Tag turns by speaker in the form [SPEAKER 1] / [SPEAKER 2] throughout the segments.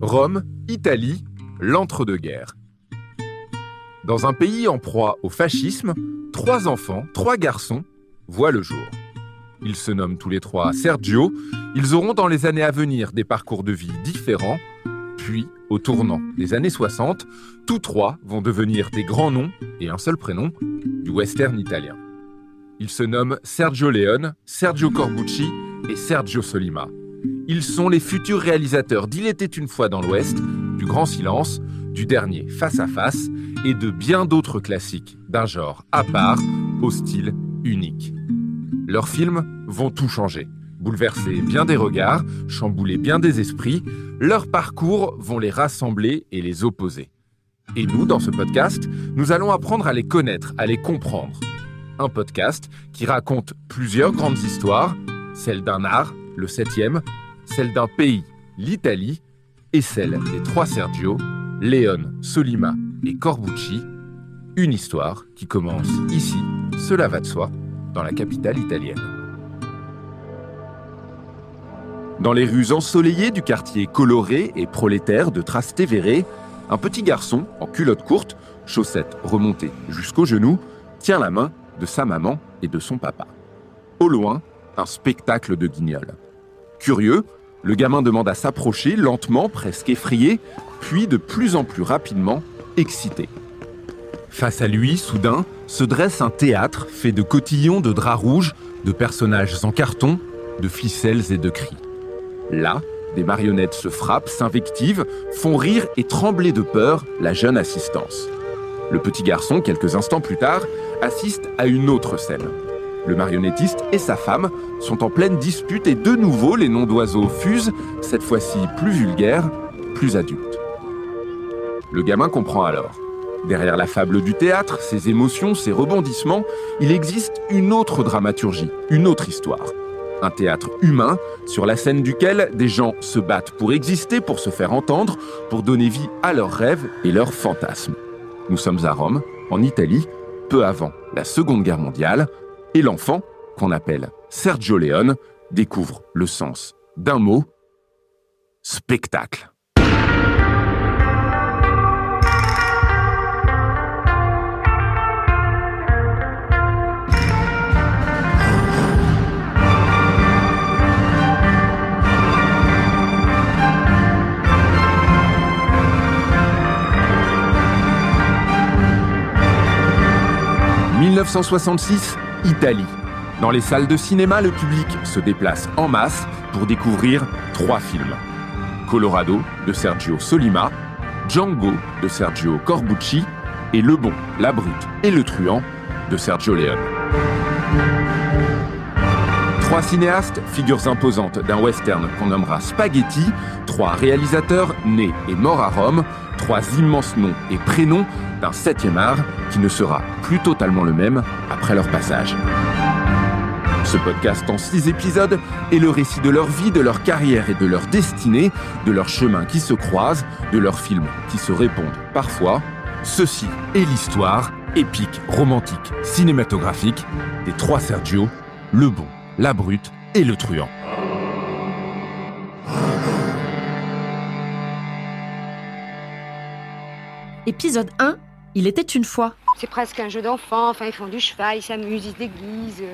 [SPEAKER 1] Rome, Italie, l'entre-deux-guerres. Dans un pays en proie au fascisme, trois enfants, trois garçons, voient le jour. Ils se nomment tous les trois Sergio. Ils auront dans les années à venir des parcours de vie différents. Puis, au tournant des années 60, tous trois vont devenir des grands noms et un seul prénom du western italien. Ils se nomment Sergio Leone, Sergio Corbucci et Sergio Solima. Ils sont les futurs réalisateurs d'Il était une fois dans l'Ouest, du Grand Silence, du dernier Face à Face et de bien d'autres classiques d'un genre à part, au style unique. Leurs films vont tout changer, bouleverser bien des regards, chambouler bien des esprits, leurs parcours vont les rassembler et les opposer. Et nous, dans ce podcast, nous allons apprendre à les connaître, à les comprendre. Un podcast qui raconte plusieurs grandes histoires, celle d'un art, le septième, celle d'un pays, l'Italie, et celle des trois Sergio, Léon, Solima et Corbucci, une histoire qui commence ici, cela va de soi, dans la capitale italienne. Dans les rues ensoleillées du quartier coloré et prolétaire de Trastevere, un petit garçon en culotte courte, chaussettes remontées jusqu'aux genoux, tient la main de sa maman et de son papa. Au loin, un spectacle de guignols. Curieux, le gamin demande à s'approcher, lentement, presque effrayé, puis de plus en plus rapidement, excité. Face à lui, soudain, se dresse un théâtre fait de cotillons de draps rouges, de personnages en carton, de ficelles et de cris. Là, des marionnettes se frappent, s'invectivent, font rire et trembler de peur la jeune assistance. Le petit garçon, quelques instants plus tard, assiste à une autre scène. Le marionnettiste et sa femme sont en pleine dispute et de nouveau les noms d'oiseaux fusent, cette fois-ci plus vulgaires, plus adultes. Le gamin comprend alors. Derrière la fable du théâtre, ses émotions, ses rebondissements, il existe une autre dramaturgie, une autre histoire. Un théâtre humain sur la scène duquel des gens se battent pour exister, pour se faire entendre, pour donner vie à leurs rêves et leurs fantasmes. Nous sommes à Rome, en Italie, peu avant la Seconde Guerre mondiale, et l'enfant, qu'on appelle Sergio Leone, découvre le sens d'un mot, spectacle. « 1966, Italie. Dans les salles de cinéma, le public se déplace en masse pour découvrir trois films. Colorado de Sergio Solima, Django de Sergio Corbucci et Le Bon, la Brute et le Truand de Sergio Leone. Trois cinéastes, figures imposantes d'un western qu'on nommera Spaghetti, trois réalisateurs nés et morts à Rome, trois immenses noms et prénoms d'un septième art qui ne sera plus totalement le même après leur passage. Ce podcast en six épisodes est le récit de leur vie, de leur carrière et de leur destinée, de leurs chemins qui se croisent, de leurs films qui se répondent parfois. Ceci est l'histoire épique, romantique, cinématographique des trois Sergio, le bon, la brute et le truand.
[SPEAKER 2] Épisode 1 Il était une fois.
[SPEAKER 3] C'est presque un jeu d'enfant, enfin ils font du cheval, ils s'amusent, ils se déguisent.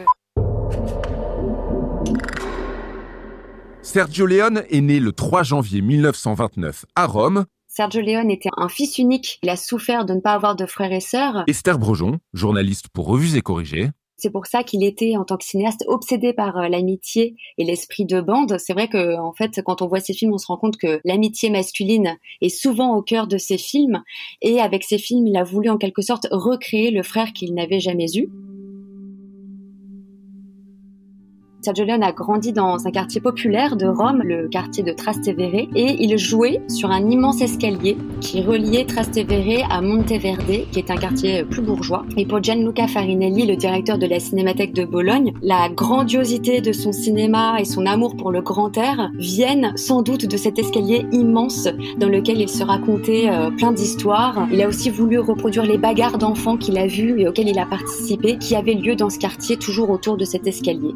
[SPEAKER 1] Sergio Leone est né le 3 janvier 1929 à Rome.
[SPEAKER 3] Sergio Leone était un fils unique. Il a souffert de ne pas avoir de frères et sœurs.
[SPEAKER 1] Esther Brejon, journaliste pour Revues et Corrigées.
[SPEAKER 3] C'est pour ça qu'il était, en tant que cinéaste, obsédé par euh, l'amitié et l'esprit de bande. C'est vrai que, en fait, quand on voit ces films, on se rend compte que l'amitié masculine est souvent au cœur de ses films. Et avec ces films, il a voulu, en quelque sorte, recréer le frère qu'il n'avait jamais eu. Sergio a grandi dans un quartier populaire de Rome, le quartier de Trastevere, et il jouait sur un immense escalier qui reliait Trastevere à Monteverde, qui est un quartier plus bourgeois. Et pour Gianluca Farinelli, le directeur de la Cinémathèque de Bologne, la grandiosité de son cinéma et son amour pour le grand air viennent sans doute de cet escalier immense dans lequel il se racontait euh, plein d'histoires. Il a aussi voulu reproduire les bagarres d'enfants qu'il a vues et auxquelles il a participé, qui avaient lieu dans ce quartier, toujours autour de cet escalier.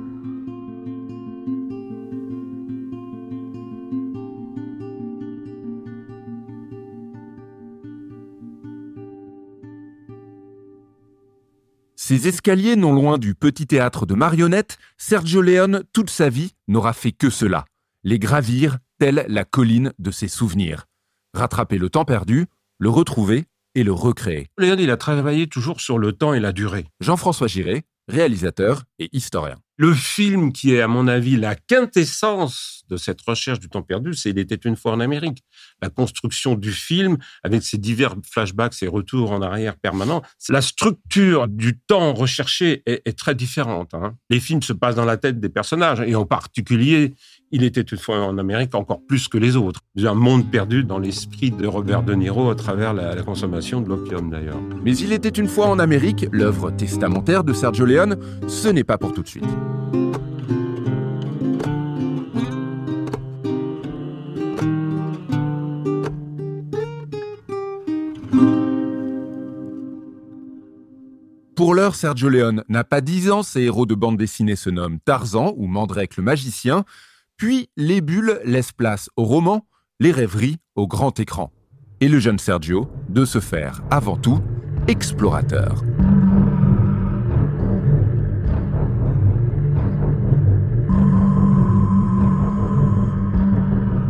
[SPEAKER 1] Ces escaliers non loin du petit théâtre de marionnettes, Sergio Leone, toute sa vie, n'aura fait que cela, les gravir, telle la colline de ses souvenirs. Rattraper le temps perdu, le retrouver et le recréer.
[SPEAKER 4] Leone, il a travaillé toujours sur le temps et la durée.
[SPEAKER 1] Jean-François Giré, réalisateur et historien.
[SPEAKER 4] Le film qui est, à mon avis, la quintessence de cette recherche du temps perdu, c'est Il était une fois en Amérique. La construction du film, avec ses divers flashbacks, ses retours en arrière permanents, la structure du temps recherché est, très différente. Hein. Les films se passent dans la tête des personnages, et en particulier, Il était une fois en Amérique encore plus que les autres. Un monde perdu dans l'esprit de Robert De Niro à travers la, consommation de l'opium d'ailleurs.
[SPEAKER 1] Mais Il était une fois en Amérique, l'œuvre testamentaire de Sergio Leone, ce n'est pas pour tout de suite. Pour l'heure, Sergio Leone n'a pas dix ans, ses héros de bande dessinée se nomment Tarzan ou Mandrake le magicien, puis les bulles laissent place au roman, les rêveries au grand écran. Et le jeune Sergio de se faire, avant tout, explorateur.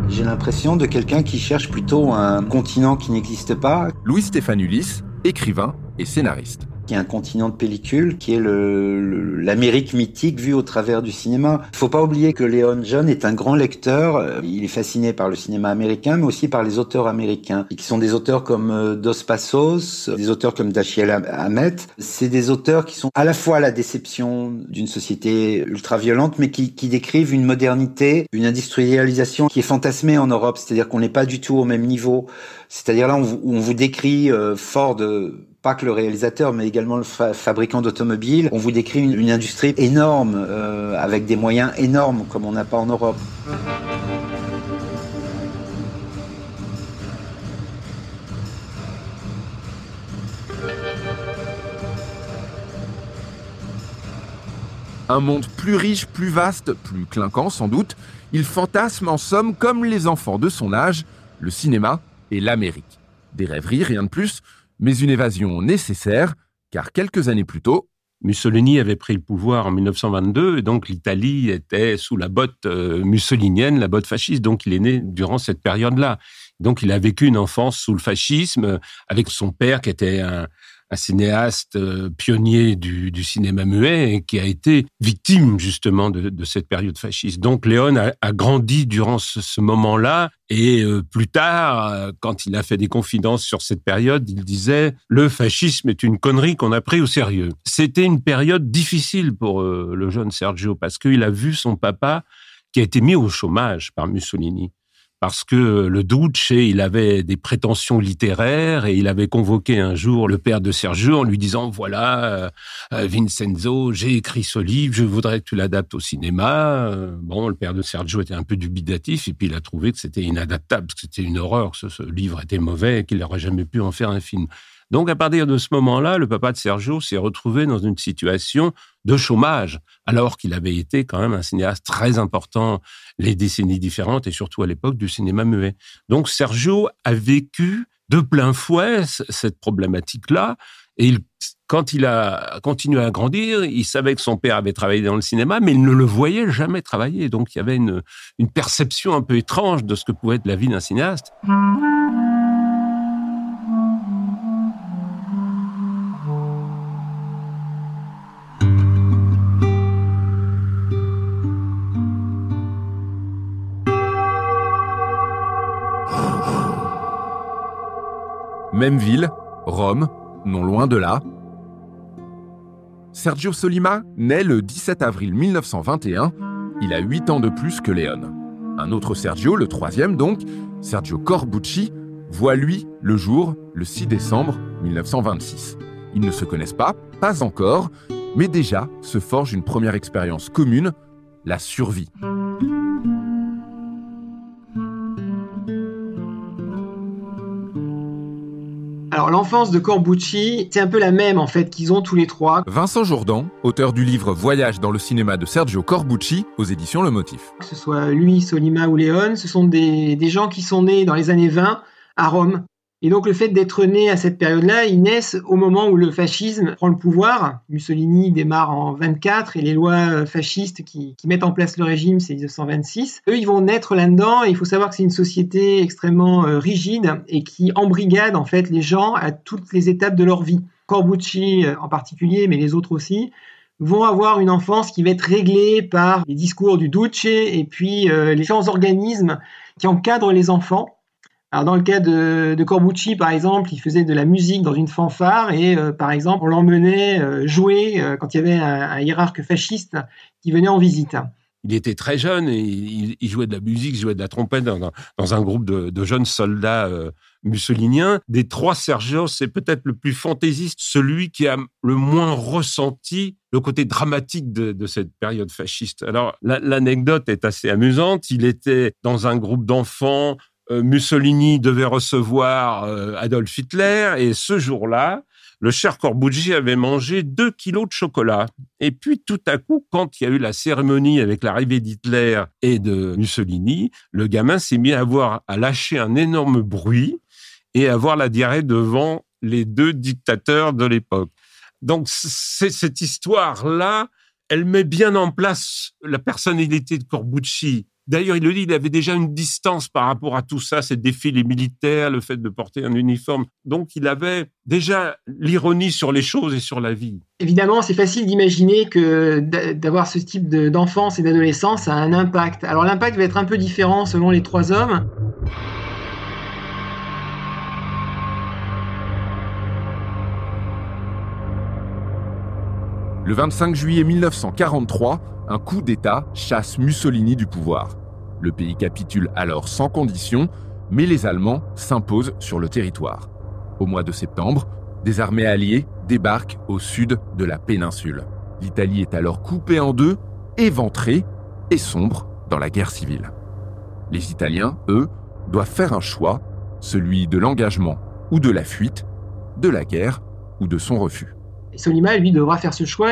[SPEAKER 5] J'ai l'impression de quelqu'un qui cherche plutôt un continent qui n'existe pas.
[SPEAKER 1] Louis Stéphanulis, écrivain et scénariste
[SPEAKER 5] qui est un continent de pellicule, qui est l'Amérique mythique vue au travers du cinéma. Il faut pas oublier que Léon John est un grand lecteur. Il est fasciné par le cinéma américain, mais aussi par les auteurs américains, qui sont des auteurs comme euh, Dos Passos, des auteurs comme Dashiell Hammett. C'est des auteurs qui sont à la fois la déception d'une société ultra-violente, mais qui, qui décrivent une modernité, une industrialisation qui est fantasmée en Europe. C'est-à-dire qu'on n'est pas du tout au même niveau. C'est-à-dire là, on, on vous décrit euh, Ford que le réalisateur, mais également le fabricant d'automobiles. On vous décrit une, industrie énorme, euh, avec des moyens énormes, comme on n'a pas en Europe.
[SPEAKER 1] Un monde plus riche, plus vaste, plus clinquant sans doute, il fantasme en somme comme les enfants de son âge, le cinéma et l'Amérique. Des rêveries, rien de plus, mais une évasion nécessaire, car quelques années plus tôt,
[SPEAKER 4] Mussolini avait pris le pouvoir en 1922, et donc l'Italie était sous la botte euh, mussolinienne, la botte fasciste, donc il est né durant cette période-là. Donc il a vécu une enfance sous le fascisme, avec son père qui était un, un cinéaste euh, pionnier du, cinéma muet et qui a été victime justement de, cette période fasciste. Donc Léon a, a grandi durant ce, ce moment-là et euh, plus tard, euh, quand il a fait des confidences sur cette période, il disait le fascisme est une connerie qu'on a pris au sérieux. C'était une période difficile pour le jeune Sergio parce qu'il a vu son papa qui a été mis au chômage par Mussolini parce que le Duce, il avait des prétentions littéraires et il avait convoqué un jour le père de Sergio en lui disant voilà euh, euh, Vincenzo, j'ai écrit ce livre, je voudrais que tu l'adaptes au cinéma. Euh, bon, le père de Sergio était un peu dubitatif et puis il a trouvé que c'était inadaptable, que c'était une horreur, que ce, livre était mauvais et qu'il n'aurait jamais pu en faire un film. Donc, à partir de ce moment-là, le papa de Sergio s'est retrouvé dans une situation de chômage, alors qu'il avait été quand même un cinéaste très important les décennies différentes et surtout à l'époque du cinéma muet. Donc, Sergio a vécu de plein fouet cette problématique-là et quand il a continué à grandir, il savait que son père avait travaillé dans le cinéma, mais il ne le voyait jamais travailler. Donc il y avait une, une perception un peu étrange de ce que pouvait être la vie d'un cinéaste.
[SPEAKER 1] Même ville, Rome, non loin de là. Sergio Solima naît le 17 avril 1921 il a 8 ans de plus que Leone. Un autre Sergio, le troisième donc, Sergio Corbucci, voit lui le jour le 6 décembre 1926. Ils ne se connaissent pas, pas encore, mais déjà se forge une première expérience commune, la survie.
[SPEAKER 6] Alors l'enfance de Corbucci, c'est un peu la même en fait qu'ils ont tous les trois.
[SPEAKER 1] Vincent Jourdan, auteur du livre Voyage dans le cinéma de Sergio Corbucci aux éditions Le Motif.
[SPEAKER 6] Que ce soit lui, Solima ou Léon, ce sont des, des gens qui sont nés dans les années 20 à Rome et donc le fait d'être né à cette période-là, ils naissent au moment où le fascisme prend le pouvoir. Mussolini démarre en 24 et les lois euh, fascistes qui, mettent en place le régime, c'est 1926. Eux, ils vont naître là-dedans il faut savoir que c'est une société extrêmement euh, rigide et qui embrigade en fait les gens à toutes les étapes de leur vie. Corbucci euh, en particulier, mais les autres aussi, vont avoir une enfance qui va être réglée par les discours du Duce et puis les différents organismes qui encadrent les enfants alors dans le cas de, Corbucci, par exemple, il faisait de la musique dans une fanfare et, euh, par exemple, on l'emmenait euh, jouer euh, quand il y avait un, hiérarque fasciste qui venait en visite.
[SPEAKER 4] Il était très jeune et il, jouait de la musique, il jouait de la trompette dans, un groupe de, jeunes soldats mussoliniens. Des trois Sergio, c'est peut-être le plus fantaisiste, celui qui a le moins ressenti le côté dramatique de, cette période fasciste. Alors, l'anecdote est assez amusante. Il était dans un groupe d'enfants Mussolini devait recevoir euh, Adolf Hitler et ce jour-là, le cher Corbucci avait mangé deux kilos de chocolat. Et puis tout à coup, quand il y a eu la cérémonie avec l'arrivée d'Hitler et de Mussolini, le gamin s'est mis à avoir à lâcher un énorme bruit et à avoir la diarrhée devant les deux dictateurs de l'époque. Donc cette histoire-là, elle met bien en place la personnalité de Corbucci D'ailleurs, il le dit, il avait déjà une distance par rapport à tout ça, ces défilés militaires, le fait de porter un uniforme. Donc, il avait déjà l'ironie sur les choses et sur la vie.
[SPEAKER 6] Évidemment, c'est facile d'imaginer que d'avoir ce type d'enfance et d'adolescence a un impact. Alors, l'impact va être un peu différent selon les trois hommes.
[SPEAKER 1] Le 25 juillet 1943, un coup d'État chasse Mussolini du pouvoir. Le pays capitule alors sans condition, mais les Allemands s'imposent sur le territoire. Au mois de septembre, des armées alliées débarquent au sud de la péninsule. L'Italie est alors coupée en deux, éventrée et sombre dans la guerre civile. Les Italiens, eux, doivent faire un choix, celui de l'engagement ou de la fuite, de la guerre ou de son refus.
[SPEAKER 6] Solima, lui, devra faire ce choix.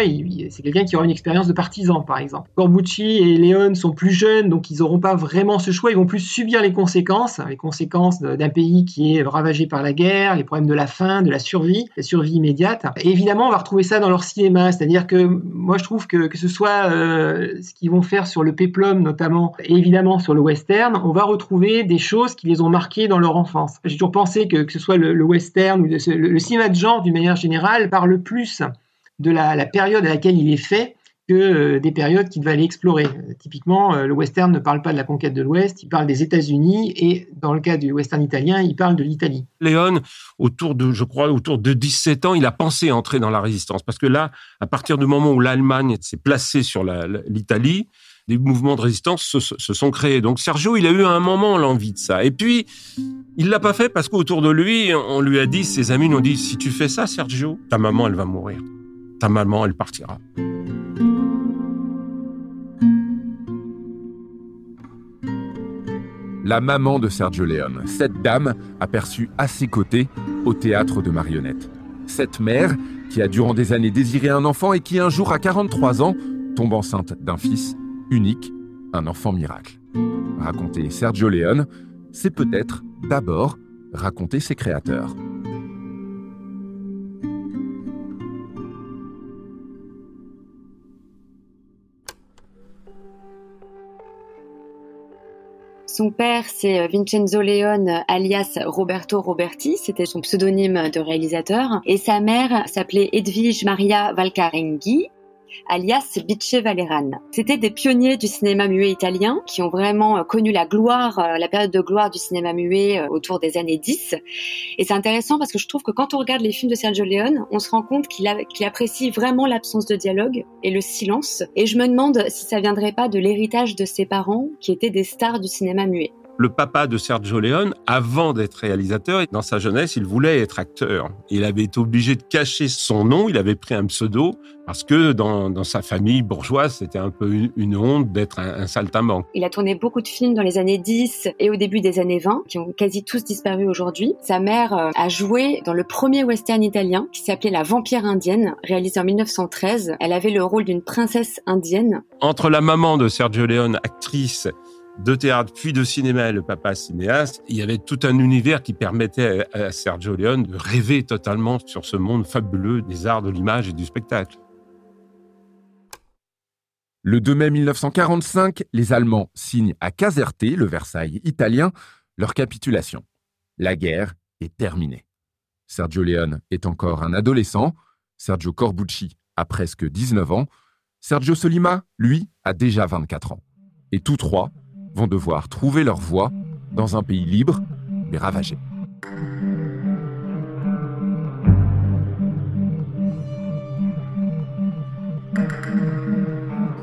[SPEAKER 6] C'est quelqu'un qui aura une expérience de partisan, par exemple. Corbucci et Léon sont plus jeunes, donc ils n'auront pas vraiment ce choix. Ils vont plus subir les conséquences, les conséquences d'un pays qui est ravagé par la guerre, les problèmes de la faim, de la survie, la survie immédiate. Et évidemment, on va retrouver ça dans leur cinéma. C'est-à-dire que moi, je trouve que que ce soit euh, ce qu'ils vont faire sur le péplum, notamment, et évidemment sur le western, on va retrouver des choses qui les ont marquées dans leur enfance. J'ai toujours pensé que que ce soit le, western ou le cinéma de genre, d'une manière générale, parle plus de la, période à laquelle il est fait que euh, des périodes qu'il va aller explorer. typiquement, euh, le western ne parle pas de la conquête de l'Ouest, il parle des États-Unis et dans le cas du western italien, il parle de l'Italie.
[SPEAKER 4] Léon, autour de, je crois, autour de 17 ans, il a pensé entrer dans la résistance parce que là, à partir du moment où l'Allemagne s'est placée sur l'Italie, des mouvements de résistance se, sont créés. Donc Sergio, il a eu à un moment l'envie de ça. Et puis, il l'a pas fait parce qu'autour de lui, on lui a dit, ses amis nous ont dit, si tu fais ça, Sergio, ta maman, elle va mourir. Ta maman, elle partira.
[SPEAKER 1] La maman de Sergio Leone, cette dame aperçue à ses côtés au théâtre de marionnettes. Cette mère qui a durant des années désiré un enfant et qui un jour à 43 ans tombe enceinte d'un fils unique, un enfant miracle. Raconter Sergio Leone, c'est peut-être d'abord raconter ses créateurs.
[SPEAKER 3] Son père, c'est euh, Vincenzo Leone, alias Roberto Roberti, c'était son pseudonyme de réalisateur. Et sa mère s'appelait Edwige Maria Valcarenghi. Alias Bice Valeran. C'était des pionniers du cinéma muet italien qui ont vraiment euh, connu la gloire, euh, la période de gloire du cinéma muet euh, autour des années 10. Et c'est intéressant parce que je trouve que quand on regarde les films de Sergio Leone, on se rend compte qu'il apprécie vraiment l'absence de dialogue et le silence. Et je me demande si ça viendrait pas de l'héritage de ses parents qui étaient des stars du cinéma muet
[SPEAKER 4] le papa de Sergio Leone, avant d'être réalisateur, dans sa jeunesse, il voulait être acteur. Il avait été obligé de cacher son nom, il avait pris un pseudo, parce que dans, sa famille bourgeoise, c'était un peu une, honte d'être un, un, saltimbanque.
[SPEAKER 3] Il a tourné beaucoup de films dans les années 10 et au début des années 20, qui ont quasi tous disparu aujourd'hui. Sa mère euh, a joué dans le premier western italien, qui s'appelait La vampire indienne, réalisé en 1913. Elle avait le rôle d'une princesse indienne.
[SPEAKER 4] Entre la maman de Sergio Leone, actrice, de théâtre puis de cinéma et le papa cinéaste, il y avait tout un univers qui permettait à Sergio Leone de rêver totalement sur ce monde fabuleux des arts de l'image et du spectacle.
[SPEAKER 1] Le 2 mai 1945, les Allemands signent à Caserte, le Versailles italien, leur capitulation. La guerre est terminée. Sergio Leone est encore un adolescent, Sergio Corbucci a presque 19 ans, Sergio Solima, lui, a déjà 24 ans. Et tous trois vont devoir trouver leur voie dans un pays libre mais ravagé.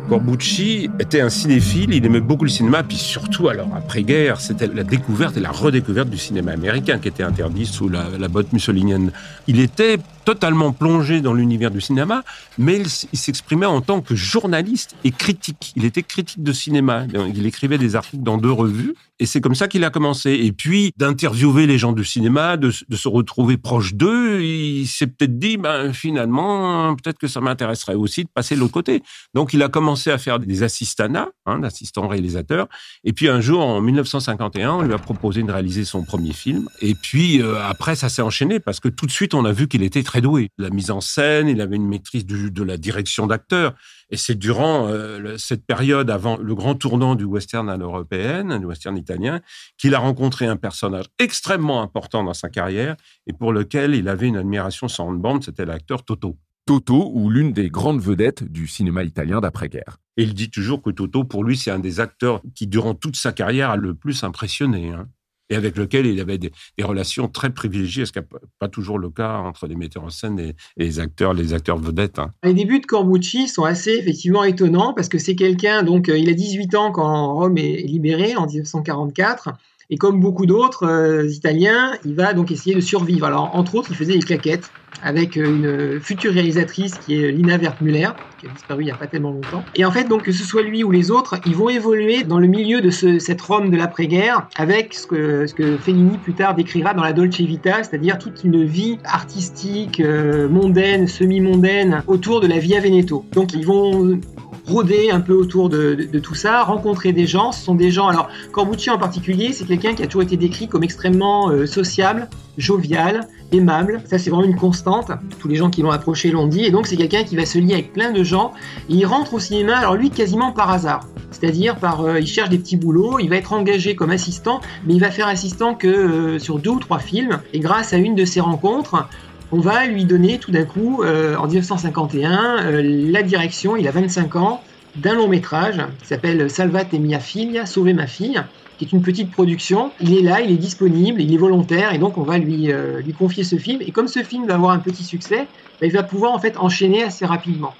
[SPEAKER 4] Corbucci était un cinéphile, il aimait beaucoup le cinéma, puis surtout, alors après-guerre, c'était la découverte et la redécouverte du cinéma américain qui était interdit sous la, la botte mussolinienne. Il était totalement plongé dans l'univers du cinéma, mais il, s'exprimait en tant que journaliste et critique. Il était critique de cinéma. Il écrivait des articles dans deux revues, et c'est comme ça qu'il a commencé. Et puis, d'interviewer les gens du cinéma, de, se retrouver proche d'eux, il s'est peut-être dit, ben, finalement, peut-être que ça m'intéresserait aussi de passer de l'autre côté. Donc, il a commencé à faire des assistanats, hein, d'assistants réalisateurs. Et puis, un jour, en 1951, on lui a proposé de réaliser son premier film. Et puis, euh, après, ça s'est enchaîné parce que tout de suite, on a vu qu'il était doué. La mise en scène, il avait une maîtrise de la direction d'acteurs. Et c'est durant euh, cette période, avant le grand tournant du western à l'européenne, du western italien, qu'il a rencontré un personnage extrêmement important dans sa carrière et pour lequel il avait une admiration sans bande, c'était l'acteur Toto.
[SPEAKER 1] Toto, ou l'une des grandes vedettes du cinéma italien d'après-guerre.
[SPEAKER 4] Et il dit toujours que Toto, pour lui, c'est un des acteurs qui, durant toute sa carrière, a le plus impressionné. Hein et avec lequel il avait des, relations très privilégiées, ce qui n'est pas toujours le cas entre les metteurs en scène et, les acteurs, les acteurs vedettes. Hein.
[SPEAKER 6] Les débuts de Corbucci sont assez effectivement étonnants parce que c'est quelqu'un, donc euh, il a 18 ans quand Rome est libérée en 1944. Et comme beaucoup d'autres euh, Italiens, il va donc essayer de survivre. Alors, entre autres, il faisait des claquettes avec euh, une future réalisatrice qui est Lina Wertmüller, qui a disparu il n'y a pas tellement longtemps. Et en fait, donc, que ce soit lui ou les autres, ils vont évoluer dans le milieu de cette Rome de l'après-guerre avec ce que, Fellini plus tard décrira dans la Dolce Vita, c'est-à-dire toute une vie artistique, euh, mondaine, semi-mondaine, autour de la Via Veneto. Donc, ils vont rôder un peu autour de, tout ça, rencontrer des gens. Ce sont des gens, alors Corbucci en particulier, c'est quelqu'un qui a toujours été décrit comme extrêmement euh, sociable, jovial, aimable. Ça, c'est vraiment une constante. Tous les gens qui l'ont approché l'ont dit. Et donc, c'est quelqu'un qui va se lier avec plein de gens. Et il rentre au cinéma, alors lui, quasiment par hasard. C'est-à-dire, euh, il cherche des petits boulots, il va être engagé comme assistant, mais il va faire assistant que euh, sur deux ou trois films. Et grâce à une de ces rencontres, on va lui donner tout d'un coup, euh, en 1951, la direction, il a 25 ans, d'un long métrage qui s'appelle Salvate mia figlia, Sauver ma fille, qui est une petite production. Il est là, il est disponible, il est volontaire, et donc on va lui, euh, lui confier ce film. Et comme ce film va avoir un petit succès, bah, il va pouvoir en fait enchaîner assez rapidement.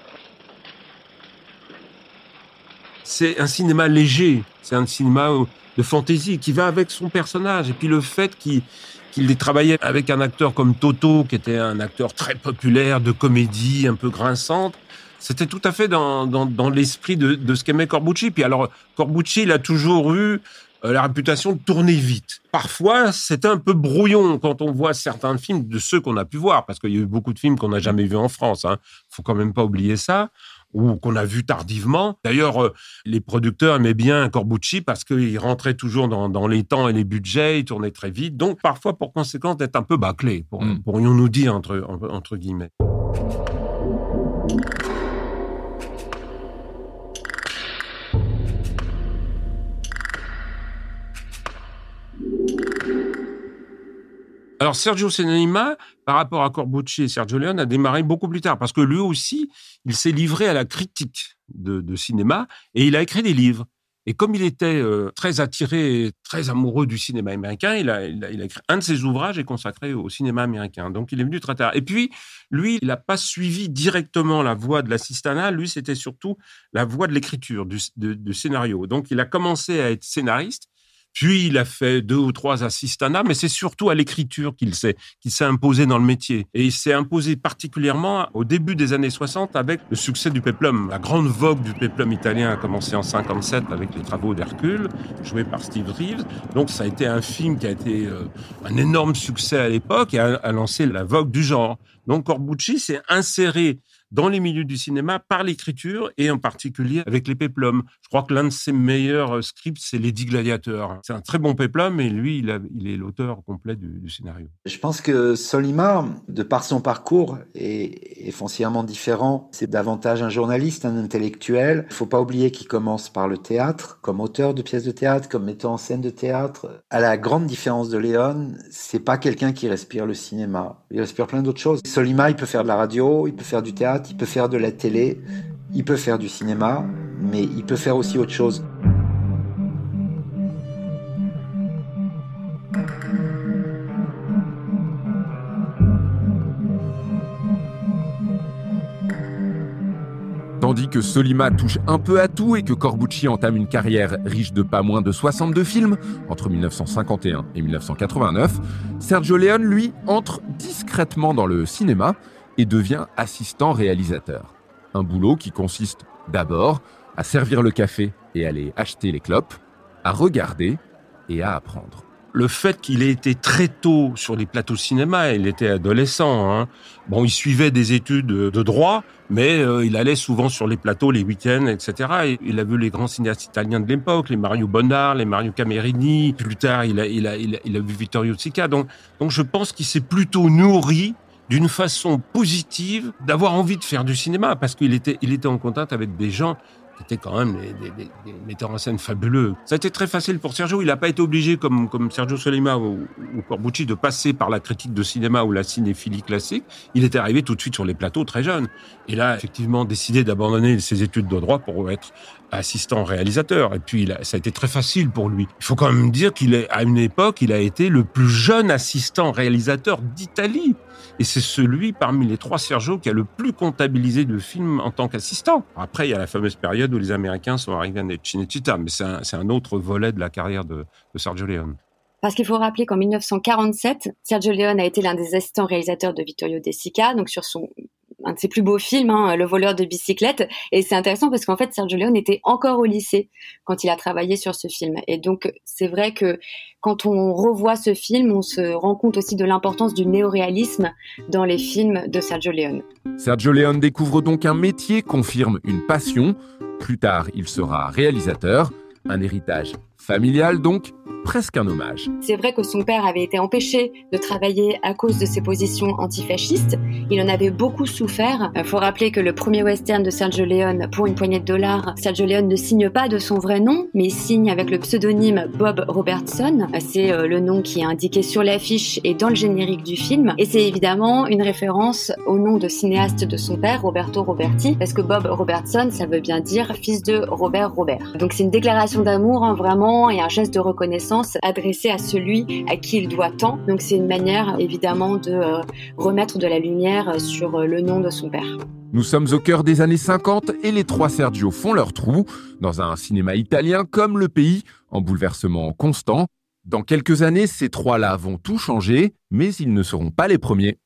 [SPEAKER 4] C'est un cinéma léger, c'est un cinéma de fantaisie qui va avec son personnage. Et puis le fait qu'il qu'il ait travaillé avec un acteur comme Toto, qui était un acteur très populaire, de comédie un peu grinçante, c'était tout à fait dans, dans, l'esprit de, de ce qu'aimait Corbucci. Puis alors, Corbucci, il a toujours eu euh, la réputation de tourner vite. Parfois, c'est un peu brouillon quand on voit certains films de ceux qu'on a pu voir, parce qu'il y a eu beaucoup de films qu'on n'a jamais vus en France. Hein. Faut quand même pas oublier ça ou qu'on a vu tardivement. D'ailleurs, euh, les producteurs aimaient bien Corbucci parce qu'il rentrait toujours dans, les temps et les budgets, il tournait très vite. Donc, parfois, pour conséquence, d'être un peu bâclé, pour, mm. pourrions-nous dire, entre, entre guillemets. Alors Sergio Sollima, par rapport à Corbucci et Sergio Leone, a démarré beaucoup plus tard parce que lui aussi, il s'est livré à la critique de, cinéma et il a écrit des livres. Et comme il était euh, très attiré, très amoureux du cinéma américain, il a, écrit un de ses ouvrages est consacré au cinéma américain. Donc il est venu très tard. Et puis lui, il n'a pas suivi directement la voie de l'assistanat. Lui, c'était surtout la voie de l'écriture, du scénario. Donc il a commencé à être scénariste. Puis il a fait deux ou trois assistanats, mais c'est surtout à l'écriture qu'il s'est qu'il s'est imposé dans le métier. Et il s'est imposé particulièrement au début des années 60 avec le succès du peplum. La grande vogue du peplum italien a commencé en 57 avec les travaux d'Hercule, joué par Steve Reeves. Donc ça a été un film qui a été euh, un énorme succès à l'époque et a lancé la vogue du genre. Donc Corbucci s'est inséré dans les milieux du cinéma par l'écriture et en particulier avec les péplums. Je crois que l'un de ses meilleurs euh, scripts, c'est Lady Gladiator. C'est un très bon péplum et lui, il, est l'auteur complet du, scénario.
[SPEAKER 5] Je pense que Solima, de par son parcours, est, foncièrement différent. C'est davantage un journaliste, un intellectuel. Il faut pas oublier qu'il commence par le théâtre, comme auteur de pièces de théâtre, comme metteur en scène de théâtre. À la grande différence de Léon, c'est pas quelqu'un qui respire le cinéma. Il respire plein d'autres choses. Solima, il peut faire de la radio, il peut faire du théâtre, il peut faire de la télé, il peut faire du cinéma, mais il peut faire aussi autre chose.
[SPEAKER 1] Tandis que Solima touche un peu à tout et que Corbucci entame une carrière riche de pas moins de 62 films entre 1951 et 1989, Sergio Leone, lui, entre discrètement dans le cinéma et devient assistant réalisateur. Un boulot qui consiste d'abord à servir le café et aller acheter les clopes, à regarder et à apprendre.
[SPEAKER 4] Le fait qu'il ait été très tôt sur les plateaux cinéma, il était adolescent. Hein. Bon, il suivait des études de droit, mais euh, il allait souvent sur les plateaux les week-ends, etc. Et il a vu les grands cinéastes italiens de l'époque, les Mario Bonnard, les Mario Camerini. Plus tard, il a, il a, il a, il a vu Vittorio Sica. Donc, donc je pense qu'il s'est plutôt nourri d'une façon positive d'avoir envie de faire du cinéma parce qu'il était, il était en contact avec des gens qui étaient quand même des, metteurs en scène fabuleux. Ça a été très facile pour Sergio. Il n'a pas été obligé, comme, comme Sergio Solima ou, ou, Corbucci, de passer par la critique de cinéma ou la cinéphilie classique. Il était arrivé tout de suite sur les plateaux très jeune. Et là, effectivement, décidé d'abandonner ses études de droit pour être assistant réalisateur. Et puis, il a, ça a été très facile pour lui. Il faut quand même dire qu'il est, à une époque, il a été le plus jeune assistant réalisateur d'Italie. Et c'est celui parmi les trois Sergio qui a le plus comptabilisé de films en tant qu'assistant. Après, il y a la fameuse période où les Américains sont arrivés à Cinecittà, mais c'est un, autre volet de la carrière de, de Sergio Leone.
[SPEAKER 3] Parce qu'il faut rappeler qu'en 1947, Sergio Leone a été l'un des assistants réalisateurs de Vittorio De Sica, donc sur son un de ses plus beaux films, hein, Le voleur de bicyclette. Et c'est intéressant parce qu'en fait, Sergio Leone était encore au lycée quand il a travaillé sur ce film. Et donc, c'est vrai que quand on revoit ce film, on se rend compte aussi de l'importance du néoréalisme dans les films de Sergio Leone.
[SPEAKER 1] Sergio Leone découvre donc un métier, confirme une passion. Plus tard, il sera réalisateur. Un héritage familial donc, presque un hommage.
[SPEAKER 3] C'est vrai que son père avait été empêché de travailler à cause de ses positions antifascistes. Il en avait beaucoup souffert. Il faut rappeler que le premier western de Sergio Leone, pour une poignée de dollars, Sergio Leone ne signe pas de son vrai nom, mais signe avec le pseudonyme Bob Robertson. C'est le nom qui est indiqué sur l'affiche et dans le générique du film. Et c'est évidemment une référence au nom de cinéaste de son père, Roberto Roberti, parce que Bob Robertson, ça veut bien dire fils de Robert Robert. Donc c'est une déclaration d'amour, hein, vraiment et un geste de reconnaissance adressé à celui à qui il doit tant. Donc c'est une manière évidemment de euh, remettre de la lumière sur euh, le nom de son père.
[SPEAKER 1] Nous sommes au cœur des années 50 et les trois Sergio font leur trou dans un cinéma italien comme le pays en bouleversement constant. Dans quelques années, ces trois-là vont tout changer, mais ils ne seront pas les premiers.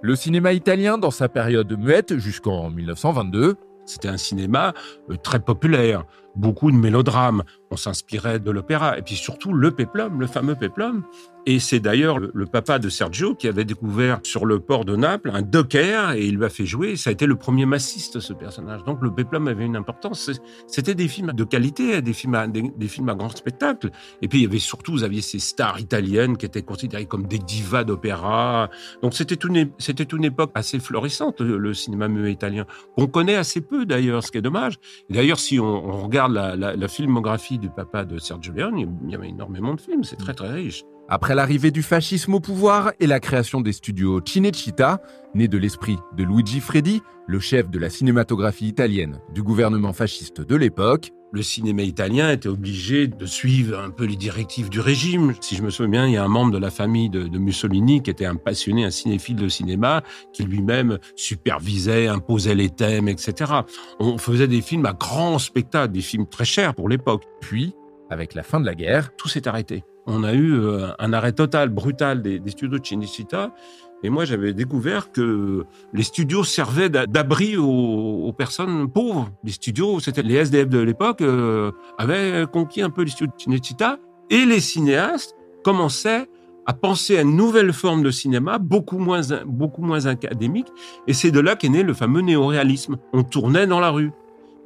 [SPEAKER 1] Le cinéma italien, dans sa période muette jusqu'en 1922,
[SPEAKER 4] c'était un cinéma euh, très populaire. Beaucoup de mélodrames. On s'inspirait de l'opéra. Et puis surtout, le péplum, le fameux péplum. Et c'est d'ailleurs le, papa de Sergio qui avait découvert sur le port de Naples un docker et il lui a fait jouer. Ça a été le premier massiste, ce personnage. Donc le péplum avait une importance. C'était des films de qualité, des films, à, des, films à grand spectacle. Et puis il y avait surtout, vous aviez ces stars italiennes qui étaient considérées comme des divas d'opéra. Donc c'était une, une époque assez florissante, le, cinéma muet italien, qu'on connaît assez peu d'ailleurs, ce qui est dommage. D'ailleurs, si on, regarde la, filmographie du papa de Sergio Leone, il y avait énormément de films. C'est très très riche.
[SPEAKER 1] Après l'arrivée du fascisme au pouvoir et la création des studios Cinecittà, né de l'esprit de Luigi Freddi, le chef de la cinématographie italienne du gouvernement fasciste de l'époque,
[SPEAKER 4] le cinéma italien était obligé de suivre un peu les directives du régime. Si je me souviens bien, il y a un membre de la famille de, Mussolini qui était un passionné, un cinéphile de cinéma, qui lui-même supervisait, imposait les thèmes, etc. On faisait des films à grand spectacle, des films très chers pour l'époque.
[SPEAKER 1] Puis, avec la fin de la guerre,
[SPEAKER 4] tout s'est arrêté on a eu euh, un arrêt total, brutal des, studios de Cinecittà. Et moi, j'avais découvert que les studios servaient d'abri aux, personnes pauvres. Les studios, c'était les SDF de l'époque, euh, avaient conquis un peu les studios de Cinecittà. Et les cinéastes commençaient à penser à une nouvelle forme de cinéma, beaucoup moins, beaucoup moins académique. Et c'est de là qu'est né le fameux néoréalisme. On tournait dans la rue.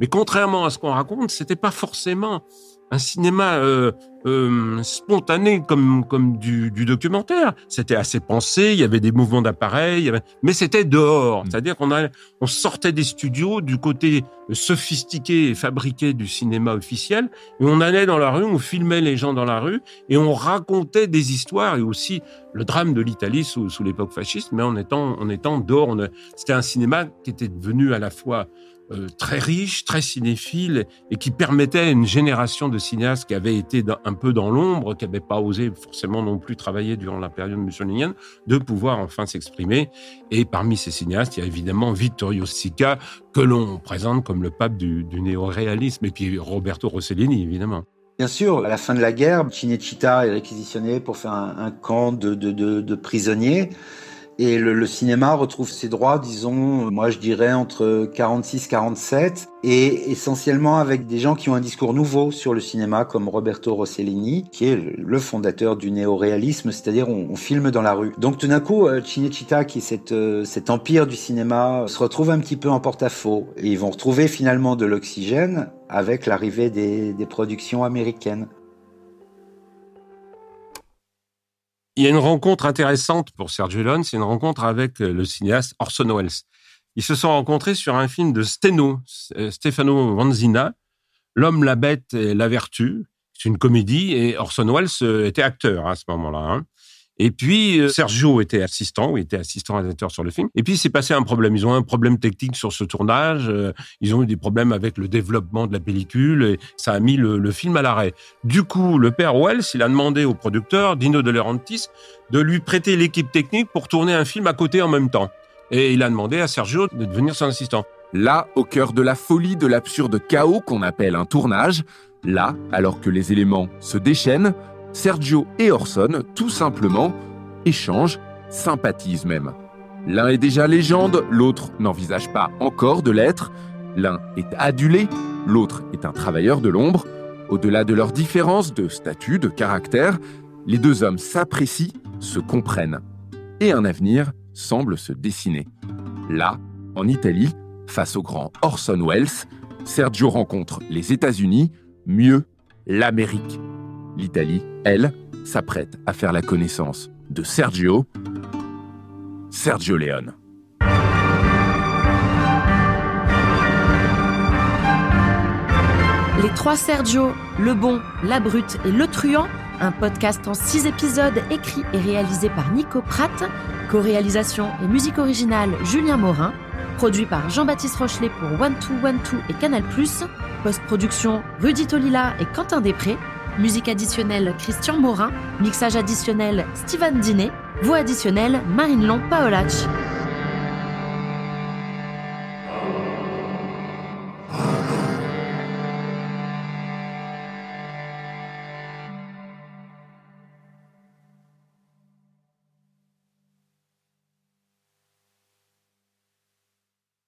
[SPEAKER 4] Mais contrairement à ce qu'on raconte, c'était pas forcément un cinéma euh, euh, spontané comme comme du, du documentaire. C'était assez pensé, il y avait des mouvements d'appareil, mais c'était dehors. Mm. C'est-à-dire qu'on a, on sortait des studios du côté sophistiqué et fabriqué du cinéma officiel, et on allait dans la rue, on filmait les gens dans la rue, et on racontait des histoires, et aussi le drame de l'Italie sous, sous l'époque fasciste, mais en étant en étant dehors. C'était un cinéma qui était devenu à la fois euh, très riche, très cinéphile, et qui permettait à une génération de cinéastes qui avaient été un peu dans l'ombre, qui n'avaient pas osé forcément non plus travailler durant la période mussolinienne, de pouvoir enfin s'exprimer. Et parmi ces cinéastes, il y a évidemment Vittorio Sica, que l'on présente comme le pape du, néo-réalisme, et puis Roberto Rossellini, évidemment.
[SPEAKER 5] Bien sûr, à la fin de la guerre, Cinecittà est réquisitionné pour faire un, camp de prisonniers. Et le, le, cinéma retrouve ses droits, disons, moi je dirais entre 46-47, et essentiellement avec des gens qui ont un discours nouveau sur le cinéma, comme Roberto Rossellini, qui est le fondateur du néoréalisme, c'est-à-dire on, on, filme dans la rue. Donc tout d'un coup, euh, qui est cette, euh, cet empire du cinéma, se retrouve un petit peu en porte-à-faux, et ils vont retrouver finalement de l'oxygène avec l'arrivée des, des productions américaines.
[SPEAKER 4] Il y a une rencontre intéressante pour Sergio Leone, c'est une rencontre avec euh, le cinéaste Orson Welles. Ils se sont rencontrés sur un film de Steno, euh, Stefano Vanzina, L'homme, la bête et la vertu. C'est une comédie et Orson Welles euh, était acteur à ce moment-là. Hein. Et puis, euh, Sergio était assistant, il était assistant réalisateur sur le film. Et puis, il s'est passé un problème. Ils ont un problème technique sur ce tournage. Euh, ils ont eu des problèmes avec le développement de la pellicule et ça a mis le, film à l'arrêt. Du coup, le père Wells, il a demandé au producteur, Dino De Laurentiis, de lui prêter l'équipe technique pour tourner un film à côté en même temps. Et il a demandé à Sergio de devenir son assistant.
[SPEAKER 1] Là, au cœur de la folie de l'absurde chaos qu'on appelle un tournage, là, alors que les éléments se déchaînent, Sergio et Orson, tout simplement, échangent, sympathisent même. L'un est déjà légende, l'autre n'envisage pas encore de l'être. L'un est adulé, l'autre est un travailleur de l'ombre. Au-delà de leurs différences de statut, de caractère, les deux hommes s'apprécient, se comprennent. Et un avenir semble se dessiner. Là, en Italie, face au grand Orson Welles, Sergio rencontre les États-Unis, mieux l'Amérique. L'Italie, elle, s'apprête à faire la connaissance de Sergio, Sergio Leone.
[SPEAKER 2] Les trois Sergio, le bon, la brute et le truand, un podcast en six épisodes écrit et réalisé par Nico Pratt, co-réalisation et musique originale Julien Morin, produit par Jean-Baptiste Rochelet pour One Two One Two et Canal+, post-production Rudy Tolila et Quentin Després, Musique additionnelle Christian Morin. Mixage additionnel Steven Dinet. Voix additionnelle Marine Long Paolach.